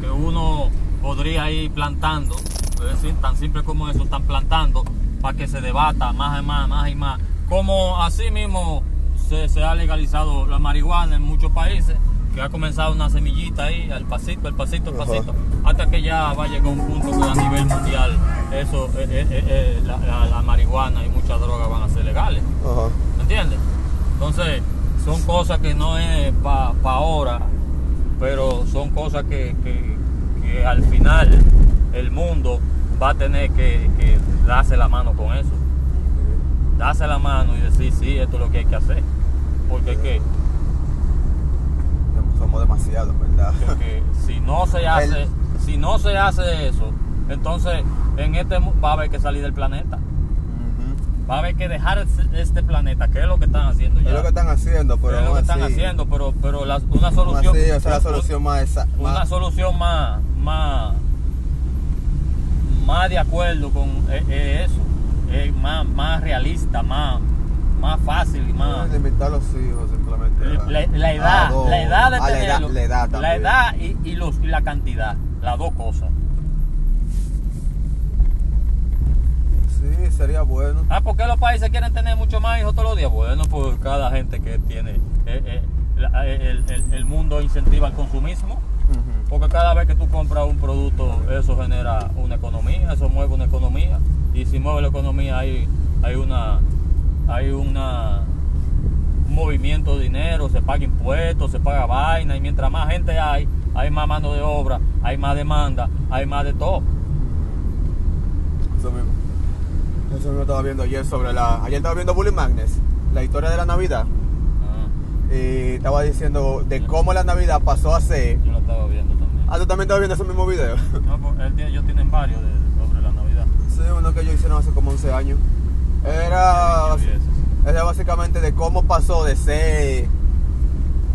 que uno podría ir plantando, es decir, tan simple como eso, están plantando para que se debata más y más, más y más. Como así mismo se, se ha legalizado la marihuana en muchos países, que ha comenzado una semillita ahí, al pasito, al pasito, al Ajá. pasito, hasta que ya va a llegar un punto que a nivel mundial eso, eh, eh, eh, la, la- la marihuana y muchas drogas van a ser legales. ¿Me entiendes? Entonces, son cosas que no es para son cosas que, que- que al final el mundo va a tener que, que darse la mano con eso. Darse la mano y decir, sí, esto es lo que hay que hacer. Porque es que, Somos demasiados, ¿verdad? que- que si no se hace, El- si no se hace eso, entonces en este va a haber que salir del planeta. Va a haber que dejar este planeta, que es lo que están haciendo ya. Es lo que están haciendo, pero es lo que están así- haciendo, pero, pero la- una solución. así, esa es la solución más, esa- Una más- solución más, más, más de acuerdo con eh, eh, eso. eh, más, más realista, más, más fácil y más. limitar los hijos simplemente. La, la edad, la edad de Ah, la edad- tenerlo. la edad la edad y, y los, y la cantidad. Las dos cosas. Sí, sería bueno. Ah, ¿por qué los países quieren tener mucho más hijos todos los días? Bueno, por cada gente que tiene. eh, eh, la- el, el- el mundo incentiva el consumismo. Porque cada vez que tú compras un producto, eso genera una economía, eso mueve una economía. Y si mueve la economía hay, hay una hay una un movimiento de dinero, se paga impuestos, se paga vaina, y mientras más gente hay, hay más mano de obra, hay más demanda, hay más de todo. Eso mismo. Eso mismo estaba viendo ayer sobre la. Ayer estaba viendo Bully Magnets, la historia de la Navidad. Ah, Y estaba diciendo de cómo la Navidad pasó a ser. yo lo estaba viendo también. Ah, tú también estabas viendo ese mismo video. No, pues, él tiene- ellos tienen varios de- sobre la Navidad. Sí, uno que ellos hicieron hace como 11 años. Era. Era básicamente de cómo pasó de ser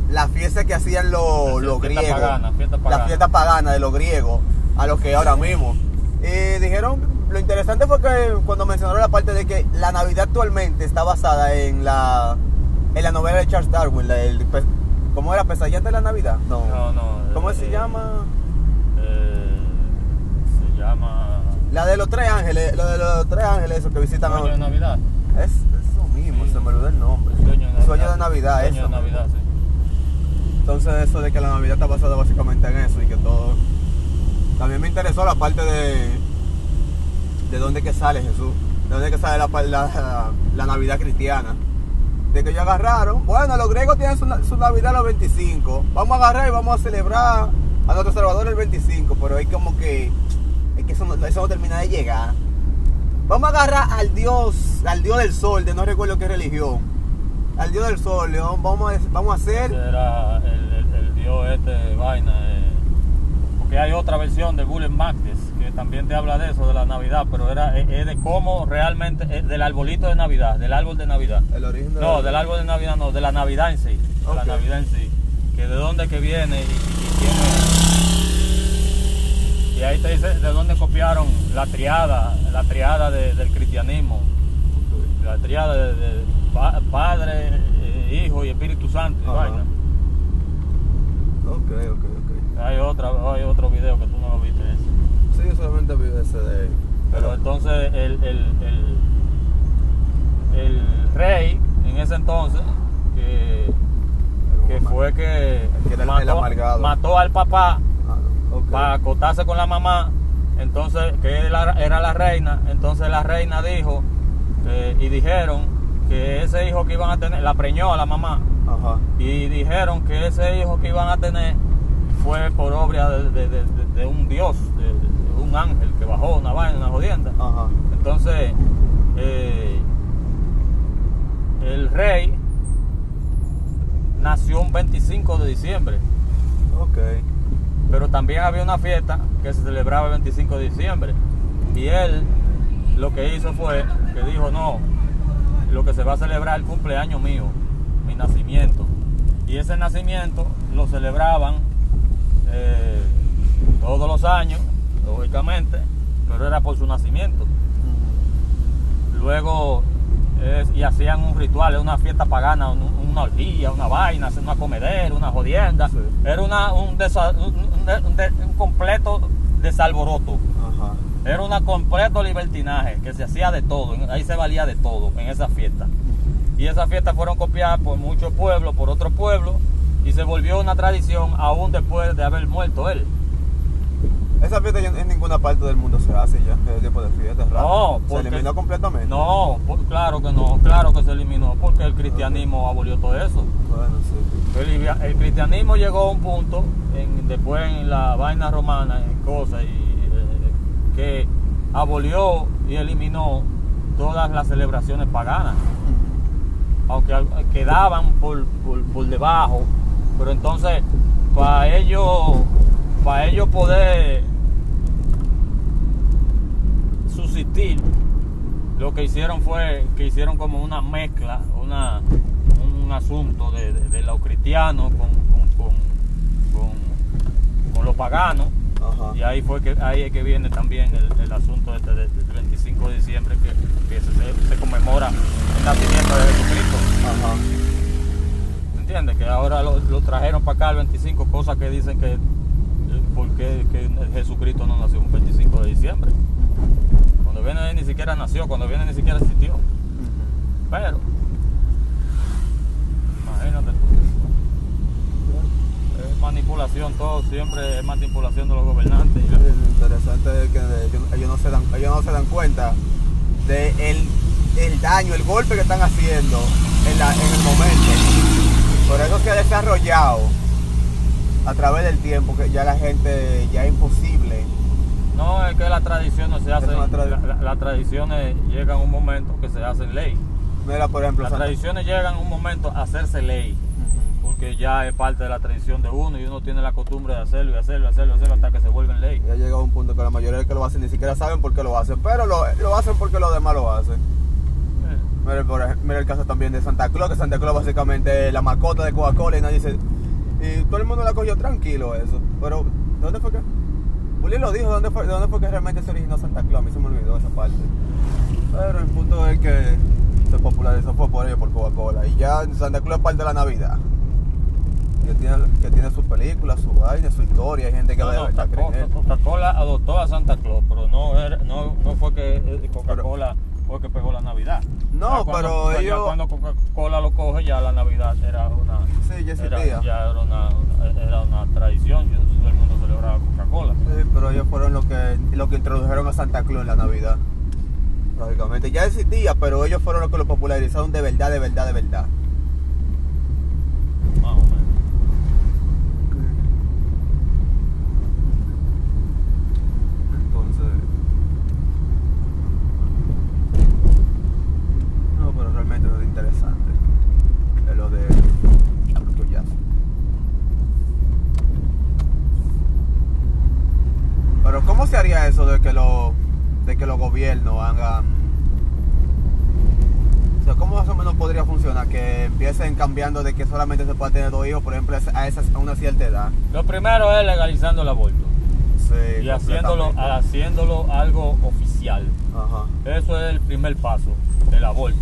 la fiesta que hacían los, los fiesta griegos, pagana, fiesta pagana. la fiesta pagana de los griegos, a lo que ahora mismo. Y dijeron, lo interesante fue que cuando mencionaron la parte de que la Navidad actualmente está basada en la, en la novela de Charles Darwin, la pe- ¿cómo era? ¿Pesadilla de la Navidad? No. No, no. ¿Cómo eh, se llama? eh, se llama. La de los tres ángeles, la de los tres ángeles, esos que visitan Sueño de. Navidad. Es eso mismo, Sí. se me olvidó el nombre. Sueño de Navidad. Sueño de Navidad, Sueño eso. de Navidad, sí. Entonces eso de que la Navidad está basada básicamente en eso y que todo... También me interesó la parte de... De dónde que sale Jesús. De dónde que sale la, la, Navidad cristiana. De que ellos agarraron... Bueno, los griegos tienen su, su Navidad los 25. Vamos a agarrar y vamos a celebrar a nuestro Salvador el 25. Pero es como que... Es que eso no, eso termina de llegar. Vamos a agarrar al Dios, al Dios del Sol, de no recuerdo qué religión. Al Dios del Sol, León. Vamos a, vamos a hacer... Era el dios este vaina. Hay otra versión de Bullet Magnus que también te habla de eso, de la Navidad, pero era es, de cómo realmente, del arbolito de Navidad, del árbol de Navidad. El origen de No, la- del árbol de Navidad, no, de la Navidad en sí. De la. Navidad en sí. Que de dónde que viene y, y. Y ahí te dice de dónde copiaron la triada, la triada de- del cristianismo. La triada de, de pa- Padre, eh, Hijo y Espíritu Santo. y Ajá. vaina. Ok, ok, ok. Hay, otra, hay otro video que tú no lo viste. ese. Sí, yo solamente vi ese de. Pero entonces el, el, el, el rey en ese entonces, que, que fue que mató, al papá Ah, para acostarse con la mamá, entonces que era, era la reina, entonces la reina dijo eh, y dijeron que ese hijo que iban a tener, la preñó a la mamá Ajá. y dijeron que ese hijo que iban a tener fue por obra de, de- de- de- de un dios, de, un ángel que bajó una vaina, una jodienda. Ajá. Entonces, eh, el rey nació un 25 de diciembre, Ok. pero también había una fiesta que se celebraba el 25 de diciembre. Y él lo que hizo fue que dijo, no, lo que se va a celebrar es el cumpleaños mío, mi nacimiento. Y ese nacimiento lo celebraban eh, todos los años, lógicamente, pero era por su nacimiento. Luego y hacían un ritual, una fiesta pagana, un- una orgía, una vaina, una comedera, una jodienda. Sí. Era una, un, desa- un- un de- un de- un completo desalboroto. Ajá. Era un completo libertinaje, que se hacía de todo, ahí se valía de todo en esa fiesta. Y esas fiestas fueron copiadas por muchos pueblos, por otros pueblos, y se volvió una tradición aún después de haber muerto él. Esa fiesta en ninguna parte del mundo se hace ya, ese tipo de fiesta, es raro. No, Se eliminó completamente. No, por- claro que no, claro que se eliminó, porque el cristianismo abolió todo eso. Bueno, sí. El, el cristianismo llegó a un punto, en- después en la vaina romana, en cosas, y, eh, que abolió y eliminó todas las celebraciones paganas. aunque quedaban por, por, por debajo, pero entonces para ellos, para ellos poder subsistir, lo que hicieron fue que hicieron como una mezcla, una, un asunto de, de, de los cristianos con, con, con, con, los paganos. Ajá. Y ahí fue que ahí es que viene también el, el asunto este de- del 25 de diciembre que, que se, se conmemora el nacimiento de Jesucristo. Ajá. Que ahora lo, trajeron para acá el 25, cosas que dicen que eh, por qué que Jesucristo no nació un 25 de diciembre. Cuando viene ni siquiera nació, cuando viene ni siquiera existió. Pero, imagínate. Es manipulación, todo siempre es manipulación de los gobernantes. Lo interesante es que ellos, no se dan, ellos no se dan cuenta de el, daño, el golpe que están haciendo en el momento. Por eso se ha desarrollado a través del tiempo que ya la gente ya es imposible. No, es que las tradiciones se hacen, tradi- la- la- las tradiciones llegan a un momento que se hacen ley. Mira, por ejemplo, Las Santa- tradiciones llegan a un momento a hacerse ley, porque ya es parte de la tradición de uno y uno tiene la costumbre de hacerlo y hacerlo y hacerlo, y hacerlo hasta que se vuelven ley. Ya llega un punto que la mayoría de los que lo hacen ni siquiera saben por qué lo hacen, pero lo, lo hacen porque los demás lo hacen. Mira, el caso también de Santa Claus, que Santa Claus básicamente es la mascota de Coca-Cola y nadie dice. Y todo el mundo la cogió tranquilo eso. Pero, ¿dónde fue que? Juli lo dijo, ¿dónde fue, ¿dónde fue que realmente se originó Santa Claus? A mí se me olvidó esa parte. Pero el punto es que se popularizó fue por ello, por Coca-Cola. Y ya Santa Claus es parte de la Navidad. Que tiene, que tiene su película, su vaina, su historia. Hay gente que No, de no. Coca-Cola adoptó a Santa Claus, pero no, era- no, no fue que eh, Coca-Cola que pegó la Navidad. No, cuando- pero ya ellos- cuando Coca-Cola lo coge, ya la Navidad era una. Sí, ya era, ya era una, era una tradición, todo el mundo celebraba Coca-Cola. Sí, pero ellos fueron los que, los que introdujeron a Santa Claus en la Navidad. Lógicamente, ya existía, pero ellos fueron los que lo popularizaron de verdad, de verdad, de verdad. Más o menos. Entonces. No, pero realmente no es interesante. Es lo de. Diablo, qué hoyazo. Pero ¿cómo se haría eso de que los de que los gobiernos hagan o sea, ¿cómo más funcionar? Que empiecen cambiando de que solamente se puede tener dos hijos, por ejemplo, a, esa, a una cierta edad. Lo primero es legalizando el aborto Sí, y haciéndolo, haciéndolo algo oficial. Ajá. Eso es el primer paso, el aborto.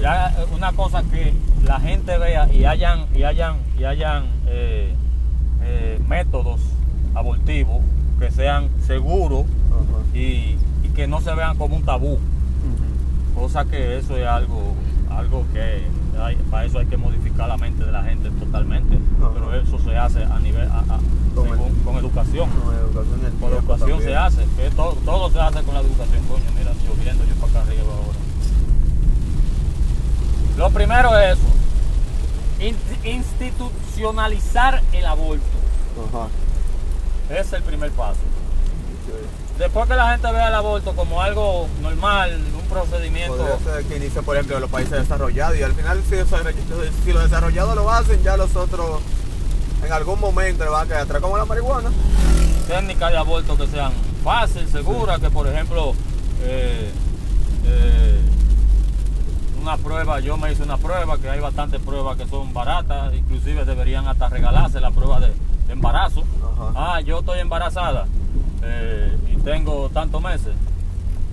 Ya eh, una cosa que la gente vea y hayan y hayan y hayan eh, eh, métodos abortivos que sean seguros y, y que no se vean como un tabú. Cosa que eso es algo, algo que hay- para eso hay que modificar la mente de la gente totalmente. Ajá. Pero eso se hace a nivel a- a- Con el- con, con educación. Con educación Con se hace, que todo, todo se hace con la educación, coño, mira, lloviendo yo para acá arriba ahora. Lo primero es eso, in- institucionalizar el aborto, Ajá. ese es el primer paso. Después que la gente vea el aborto como algo normal, un procedimiento, Podría ser que inicie, por ejemplo, en los países desarrollados y al final si, los desarrollados lo hacen, ya los otros en algún momento le van a quedar atrás como la marihuana. técnicas de aborto que sean fáciles, seguras, que por ejemplo, eh, eh, una prueba, yo me hice una prueba, que hay bastantes pruebas que son baratas, inclusive deberían hasta regalarse la prueba de, de embarazo. Ajá. Ah, yo estoy embarazada eh, tengo tantos meses.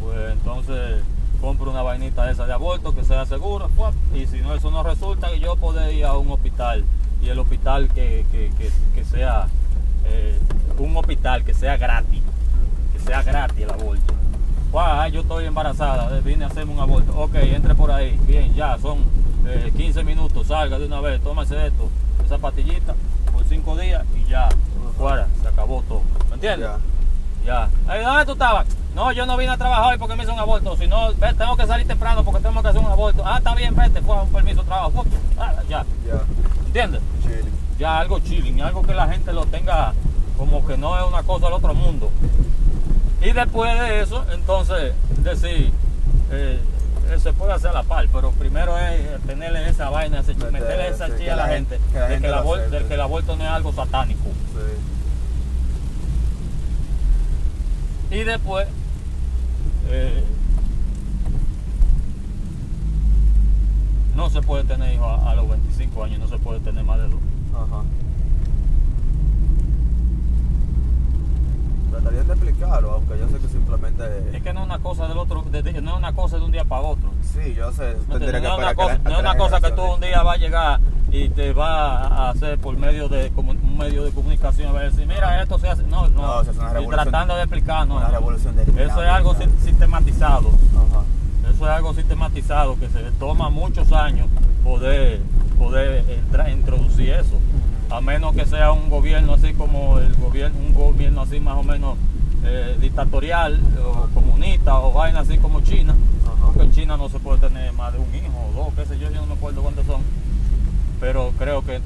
Pues entonces compro una vainita esa de aborto que sea segura, y si no eso no resulta, yo poder ir a un hospital y el hospital que, que, que, que sea eh, un hospital que sea gratis, que sea gratis el aborto. Ay, yo estoy embarazada, eh, vine a hacerme un aborto. Ok, entre por ahí, bien, ya, son eh, 15 minutos, salga de una vez, tómase esto, esa pastillita por 5 días y ya, fuera, se acabó todo. ¿Me entiendes? Ya. ¿Dónde tú estabas? No, yo no vine a trabajar hoy porque me hice un aborto. Si no, ve, tengo que salir temprano porque tengo que hacer un aborto. Ah, está bien, vete, fue un permiso de trabajo. Ah, ya. Ya. ¿Entiendes? Chilling. Ya algo chilling, algo que la gente lo tenga como que no es una cosa del otro mundo. Y después de eso, entonces, decir, eh, se puede hacer a la par, pero primero es eh, tenerle esa vaina, meterle esa chilla a la gente, del que el aborto no es algo satánico. Sí. Y después, eh, no se puede tener hijos a, a los 25 años, no se puede tener más de dos. Ajá. Tratarían de explicarlo, aunque yo sé que simplemente. Es que no es una cosa del otro, de- de- no es una cosa de un día para otro. Sí, yo sé. No es una cosa, que no es una cosa que tú un día vas a llegar y te va a hacer por medio de un medio de comunicación, a decir, mira, esto se hace. No, no, No, una y tratando de explicar, no. una revolución Eso es algo si- sistematizado. Ajá. Eso es algo sistematizado que se toma muchos años poder, poder entrar, introducir eso. A menos que sea un gobierno así como el gobierno, un gobierno así más o menos eh, dictatorial o comunista o vaina así como China. Ajá. Porque en China no se puede tener más de un hijo o dos, qué sé yo, yo no me acuerdo cuántos son. Pero creo que,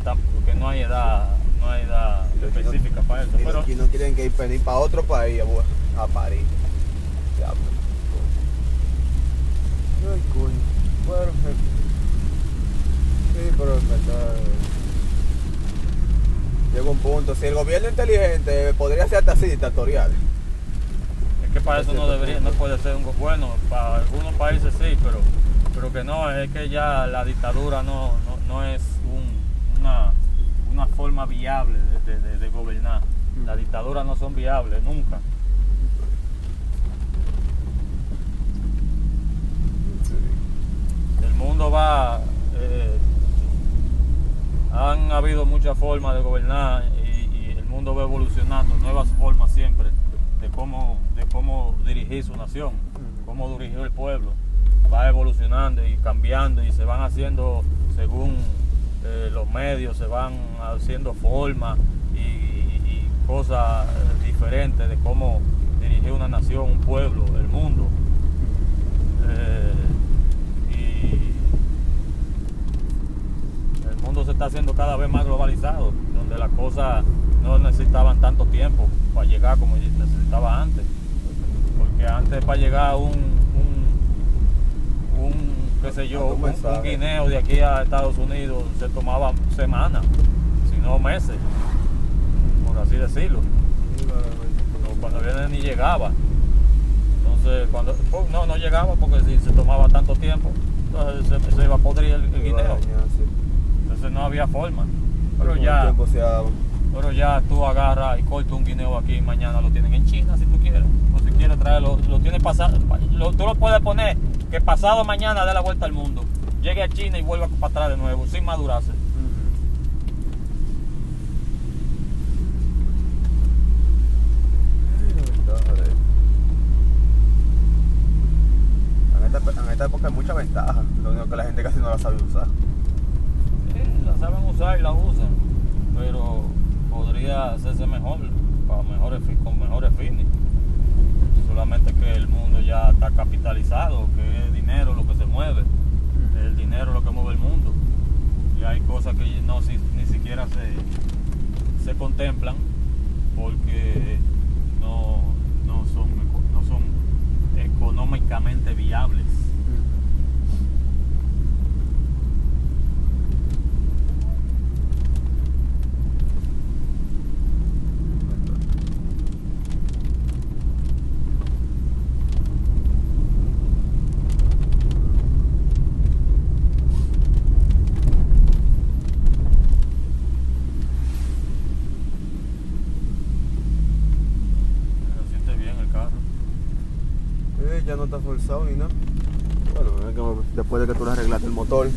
que no hay edad, no hay edad específica para eso. Y Pero, los chinos quieren que ir venir para otro país, a, París. Diablo. Ay, coño. Bueno, eh, sí, pero en verdad. eh, Llega un punto. Si el gobierno es inteligente, podría ser hasta así dictatorial. Es que para eso no debería, no puede ser un bueno, para algunos países sí, pero, pero que no, es que ya la dictadura no, no, no es una, una forma viable de, de- de gobernar. Las dictaduras no son viables, nunca. El mundo va, eh, han habido muchas formas de gobernar y, y el mundo va evolucionando, nuevas formas siempre de cómo, de cómo dirigir su nación, Ujú. cómo dirigir el pueblo. Va evolucionando y cambiando y se van haciendo según eh, los medios, se van haciendo formas y, y- cosas eh, diferentes de cómo dirigir una nación, un pueblo, el mundo. Eh, y el mundo se está haciendo cada vez más globalizado, donde las cosas no necesitaban tanto tiempo para llegar como necesitaba antes. Porque antes para llegar un, un qué sé yo, un, guineo de aquí a Estados Unidos se tomaba semanas, si no meses, por así decirlo o cuando viene ni llegaba. Entonces, cuando pues, no, no llegaba porque si se tomaba tanto tiempo, entonces se, se iba a podrir el, el guineo. Entonces no había forma. Pero ya, pero ya tú agarras y cortas un guineo aquí y mañana lo tienen en China si tú quieres. O si quieres traerlo, lo tienes pasado, lo, tú lo puedes poner que pasado mañana dé la vuelta al mundo. Llegue a China y vuelva para atrás de nuevo, sin madurarse. En esta, época hay mucha ventaja, lo único que la gente casi no la sabe usar. Sí, la saben usar y la usan, pero podría hacerse mejor, para mejores, con mejores fines. Solamente que el mundo ya está capitalizado, que es dinero lo que se mueve, el dinero lo que mueve el mundo. Y hay cosas que no si- ni siquiera se, se contemplan porque no, no, son, no son económicamente viables. forzado y no. Bueno, después de que tú le arreglaste el motor,